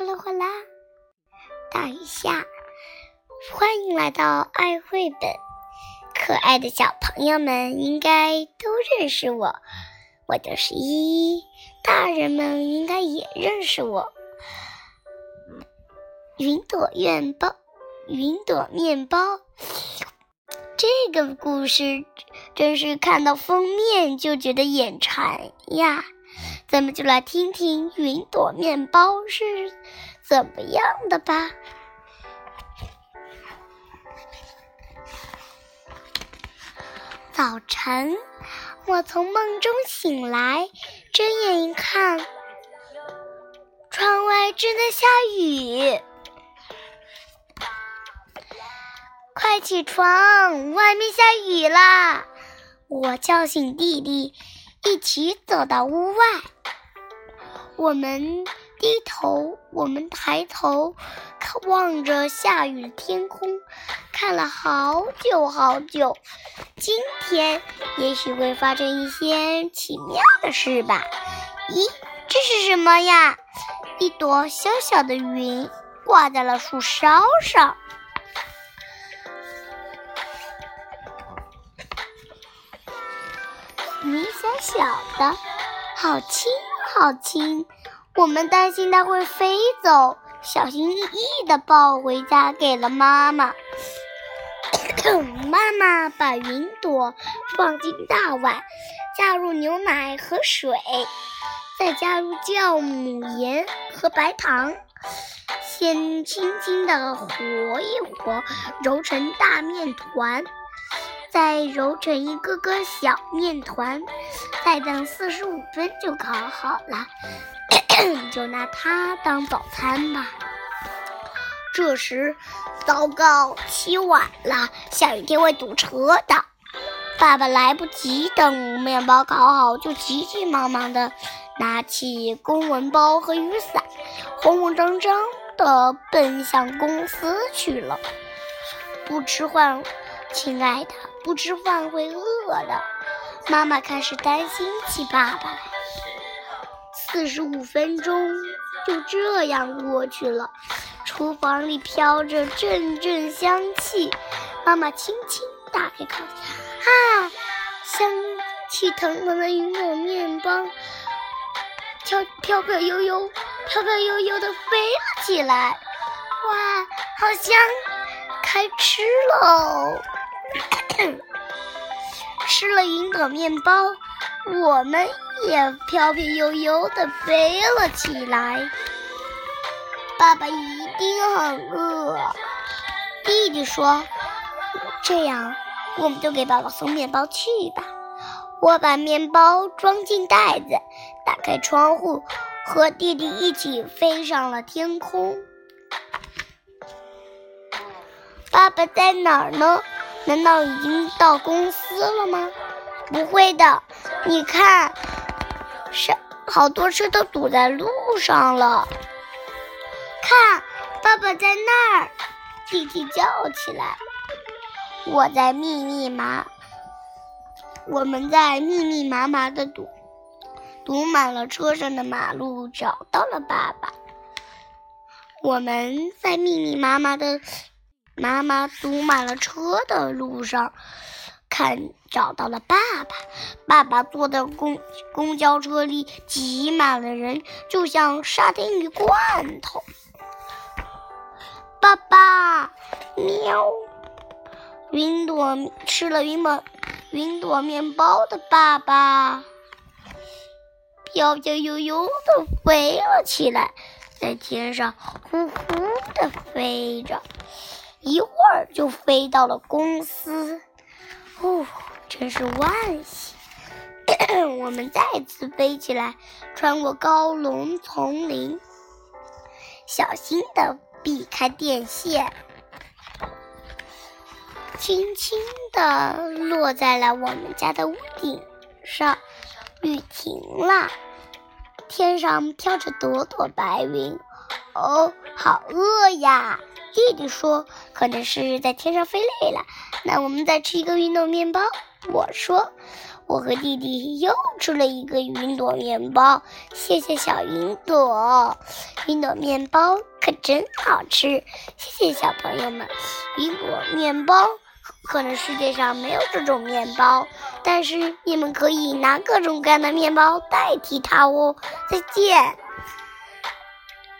哗啦哗啦，大雨下。欢迎来到爱绘本，可爱的小朋友们应该都认识我，我就是依依。大人们应该也认识我。云朵面包，云朵面包，这个故事真是看到封面就觉得眼馋呀！咱们就来听听云朵面包是怎么样的吧。早晨，我从梦中醒来，睁眼一看，窗外正在下雨。快起床，外面下雨啦！我叫醒弟弟，一起走到屋外。我们低头，我们抬头，望着下雨的天空，看了好久好久。今天也许会发生一些奇妙的事吧？咦，这是什么呀？一朵小小的云挂在了树梢上。云小小的，好轻。好轻，我们担心它会飞走，小心翼翼地抱回家，给了妈妈。妈妈把云朵放进大碗，加入牛奶和水，再加入酵母盐和白糖，先轻轻地和一和，揉成大面团。再揉成一个个小面团，再等四十五分就烤好了，就拿它当早餐吧。这时，糟糕，起晚了，下雨天会堵车的。爸爸来不及等面包烤好，就急急忙忙的拿起公文包和雨伞，慌慌张张的奔向公司去了。不吃饭，亲爱的。不吃饭会饿的，妈妈开始担心起爸爸来。四十五分钟就这样过去了，厨房里飘着阵阵香气。妈妈轻轻打开烤箱，啊，香气腾腾的云朵面包，飘飘飘悠悠，飘飘悠悠的飞了起来。哇，好香，开吃喽！吃了云朵面包，我们也飘飘悠悠地飞了起来。爸爸一定很饿。弟弟说：“这样，我们就给爸爸送面包去吧。”我把面包装进袋子，打开窗户，和弟弟一起飞上了天空。爸爸在哪儿呢？难道已经到公司了吗？不会的，你看，是好多车都堵在路上了。看，爸爸在那儿，弟弟叫起来。我在密密麻，我们在密密麻麻的堵堵满了车上的马路找到了爸爸。我们在密密麻麻的。妈妈堵满了车的路上，看找到了爸爸。爸爸坐的公公交车里挤满了人，就像沙丁鱼罐头。爸爸，喵！云朵吃了云朵云朵面包的爸爸，飘飘悠悠的飞了起来，在天上呼呼的飞着。一会儿就飞到了公司，哦，真是万幸！我们再次飞起来，穿过高龙丛林，小心的避开电线，轻轻的落在了我们家的屋顶上。雨停了，天上飘着朵朵白云。哦，好饿呀！弟弟说：“可能是在天上飞累了，那我们再吃一个云朵面包。”我说：“我和弟弟又吃了一个云朵面包，谢谢小云朵。云朵面包可真好吃，谢谢小朋友们。云朵面包可能世界上没有这种面包，但是你们可以拿各种各样的面包代替它哦。再见。